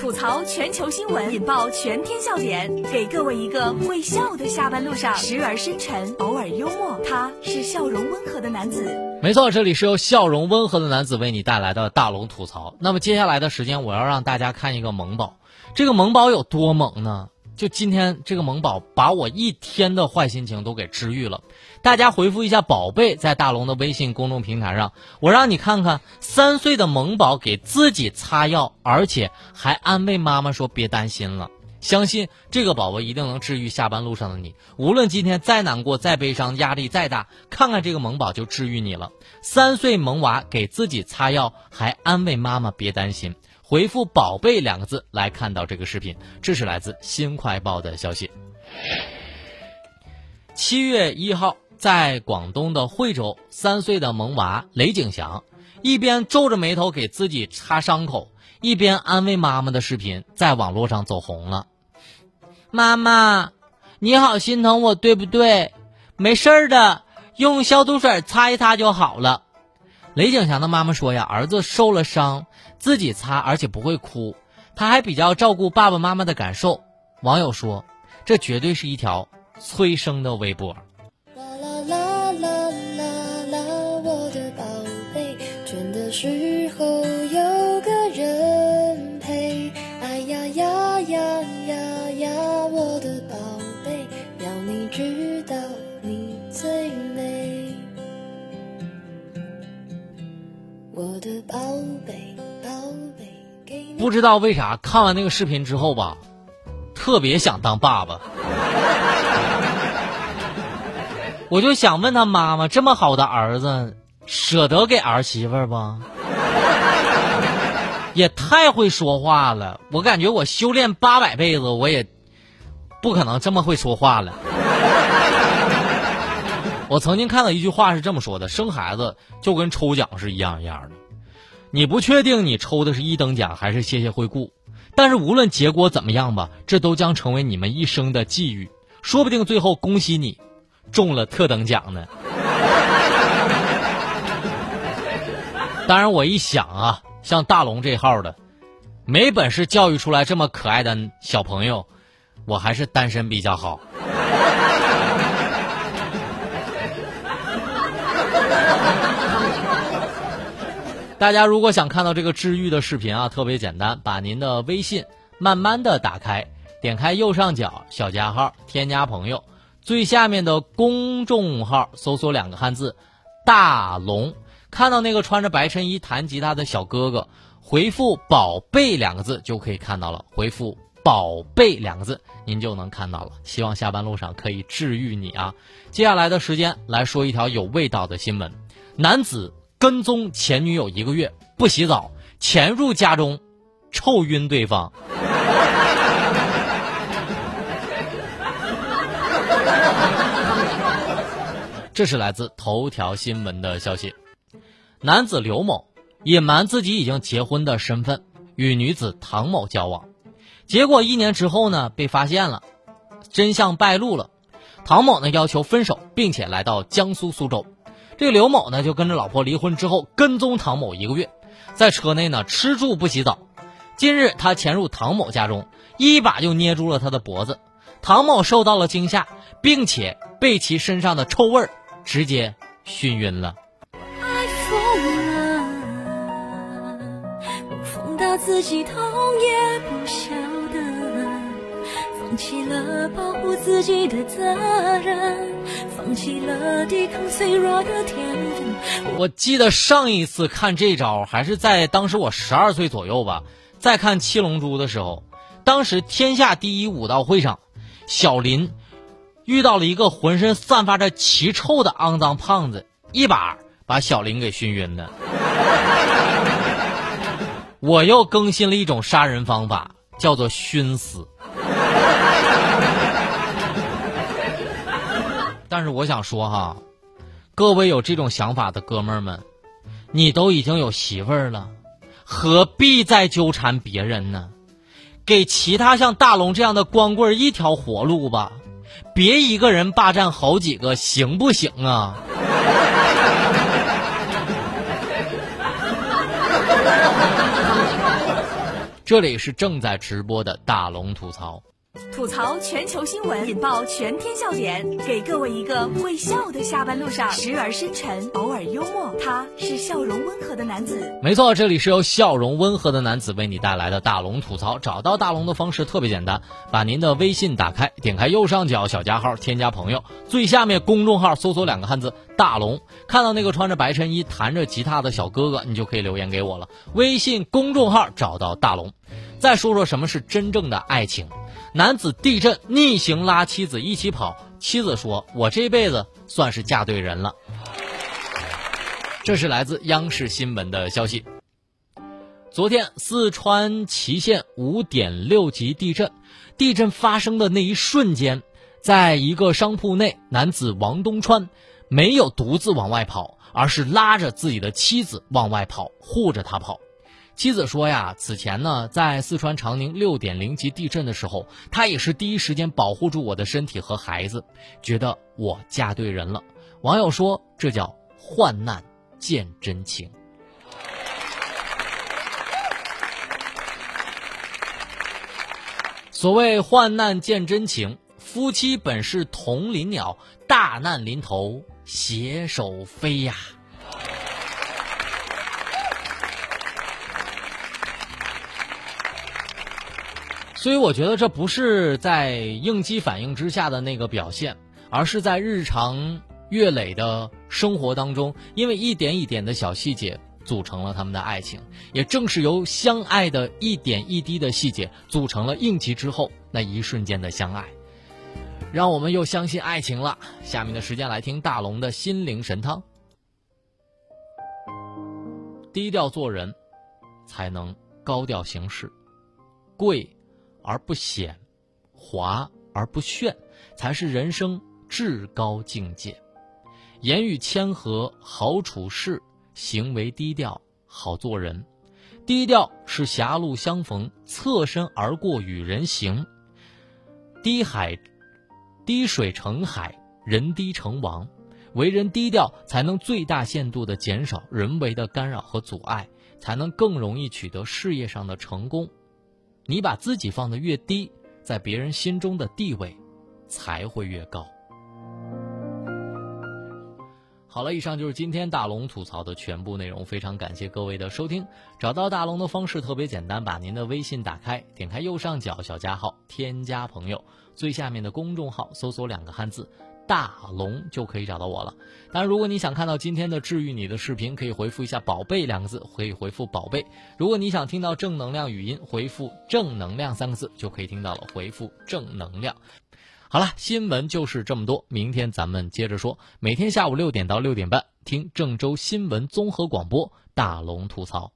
吐槽全球新闻，引爆全天笑点，给各位一个会笑的下班路上，时而深沉，偶尔幽默。他是笑容温和的男子。没错，这里是由笑容温和的男子为你带来的大龙吐槽。那么接下来的时间，我要让大家看一个萌宝。这个萌宝有多萌呢？就今天这个萌宝把我一天的坏心情都给治愈了。大家回复一下“宝贝”在大龙的微信公众平台上，我让你看看三岁的萌宝给自己擦药，而且还安慰妈妈说别担心了。相信这个宝宝一定能治愈下班路上的你。无论今天再难过、再悲伤、压力再大，看看这个萌宝就治愈你了。三岁萌娃给自己擦药，还安慰妈妈别担心。回复“宝贝”两个字来看到这个视频，这是来自新快报的消息。七月一号，在广东的惠州，三岁的萌娃雷景祥一边皱着眉头给自己擦伤口，一边安慰妈妈的视频在网络上走红了。妈妈，你好心疼我对不对？没事儿的，用消毒水擦一擦就好了。雷景祥的妈妈说呀，儿子受了伤。自己擦，而且不会哭，他还比较照顾爸爸妈妈的感受。网友说，这绝对是一条催生的微博。啦啦啦啦啦啦，我的宝贝，倦的时候有个人陪。哎呀呀呀呀呀，我的宝贝，要你知道你最美。我的宝贝。不知道为啥看完那个视频之后吧，特别想当爸爸。我就想问他妈妈：这么好的儿子，舍得给儿媳妇不？也太会说话了！我感觉我修炼八百辈子，我也不可能这么会说话了。我曾经看到一句话是这么说的：生孩子就跟抽奖是一样一样的。你不确定你抽的是一等奖还是谢谢惠顾，但是无论结果怎么样吧，这都将成为你们一生的际遇。说不定最后恭喜你，中了特等奖呢。当然，我一想啊，像大龙这号的，没本事教育出来这么可爱的小朋友，我还是单身比较好。大家如果想看到这个治愈的视频啊，特别简单，把您的微信慢慢的打开，点开右上角小加号，添加朋友，最下面的公众号搜索两个汉字“大龙”，看到那个穿着白衬衣弹吉他的小哥哥，回复“宝贝”两个字就可以看到了。回复“宝贝”两个字，您就能看到了。希望下班路上可以治愈你啊！接下来的时间来说一条有味道的新闻：男子。跟踪前女友一个月不洗澡，潜入家中，臭晕对方。这是来自头条新闻的消息。男子刘某隐瞒自己已经结婚的身份，与女子唐某交往，结果一年之后呢，被发现了，真相败露了。唐某呢要求分手，并且来到江苏苏州。这个刘某呢，就跟着老婆离婚之后跟踪唐某一个月，在车内呢吃住不洗澡。近日，他潜入唐某家中，一把就捏住了他的脖子。唐某受到了惊吓，并且被其身上的臭味直接熏晕了。爱疯了，我疯到自己痛也不晓得，放弃了保护自己的责任。放弃了抵抗脆弱的天分。我记得上一次看这招还是在当时我十二岁左右吧，在看《七龙珠》的时候，当时天下第一武道会上，小林遇到了一个浑身散发着奇臭的肮脏胖子，一把把小林给熏晕了。我又更新了一种杀人方法，叫做熏死。但是我想说哈，各位有这种想法的哥们儿们，你都已经有媳妇儿了，何必再纠缠别人呢？给其他像大龙这样的光棍一条活路吧，别一个人霸占好几个，行不行啊？这里是正在直播的大龙吐槽。吐槽全球新闻，引爆全天笑点，给各位一个会笑的下班路上，时而深沉，偶尔幽默。他是笑容温和的男子。没错，这里是由笑容温和的男子为你带来的大龙吐槽。找到大龙的方式特别简单，把您的微信打开，点开右上角小加号，添加朋友，最下面公众号搜索两个汉字“大龙”，看到那个穿着白衬衣、弹着吉他的小哥哥，你就可以留言给我了。微信公众号找到大龙。再说说什么是真正的爱情。男子地震逆行拉妻子一起跑，妻子说：“我这辈子算是嫁对人了。”这是来自央视新闻的消息。昨天，四川祁县五点六级地震，地震发生的那一瞬间，在一个商铺内，男子王东川没有独自往外跑，而是拉着自己的妻子往外跑，护着她跑。妻子说呀，此前呢，在四川长宁六点零级地震的时候，他也是第一时间保护住我的身体和孩子，觉得我嫁对人了。网友说，这叫患难见真情。所谓患难见真情，夫妻本是同林鸟，大难临头携手飞呀。所以我觉得这不是在应激反应之下的那个表现，而是在日常月累的生活当中，因为一点一点的小细节组成了他们的爱情。也正是由相爱的一点一滴的细节组成了应急之后那一瞬间的相爱，让我们又相信爱情了。下面的时间来听大龙的心灵神汤：低调做人，才能高调行事，贵。而不显，华而不炫，才是人生至高境界。言语谦和，好处事；行为低调，好做人。低调是狭路相逢，侧身而过与人行。低海，滴水成海，人低成王。为人低调，才能最大限度的减少人为的干扰和阻碍，才能更容易取得事业上的成功。你把自己放得越低，在别人心中的地位才会越高。好了，以上就是今天大龙吐槽的全部内容，非常感谢各位的收听。找到大龙的方式特别简单，把您的微信打开，点开右上角小加号，添加朋友，最下面的公众号搜索两个汉字。大龙就可以找到我了。当然，如果你想看到今天的治愈你的视频，可以回复一下“宝贝”两个字，可以回复“宝贝”。如果你想听到正能量语音，回复“正能量”三个字就可以听到了。回复“正能量”。好了，新闻就是这么多，明天咱们接着说。每天下午六点到六点半，听郑州新闻综合广播，大龙吐槽。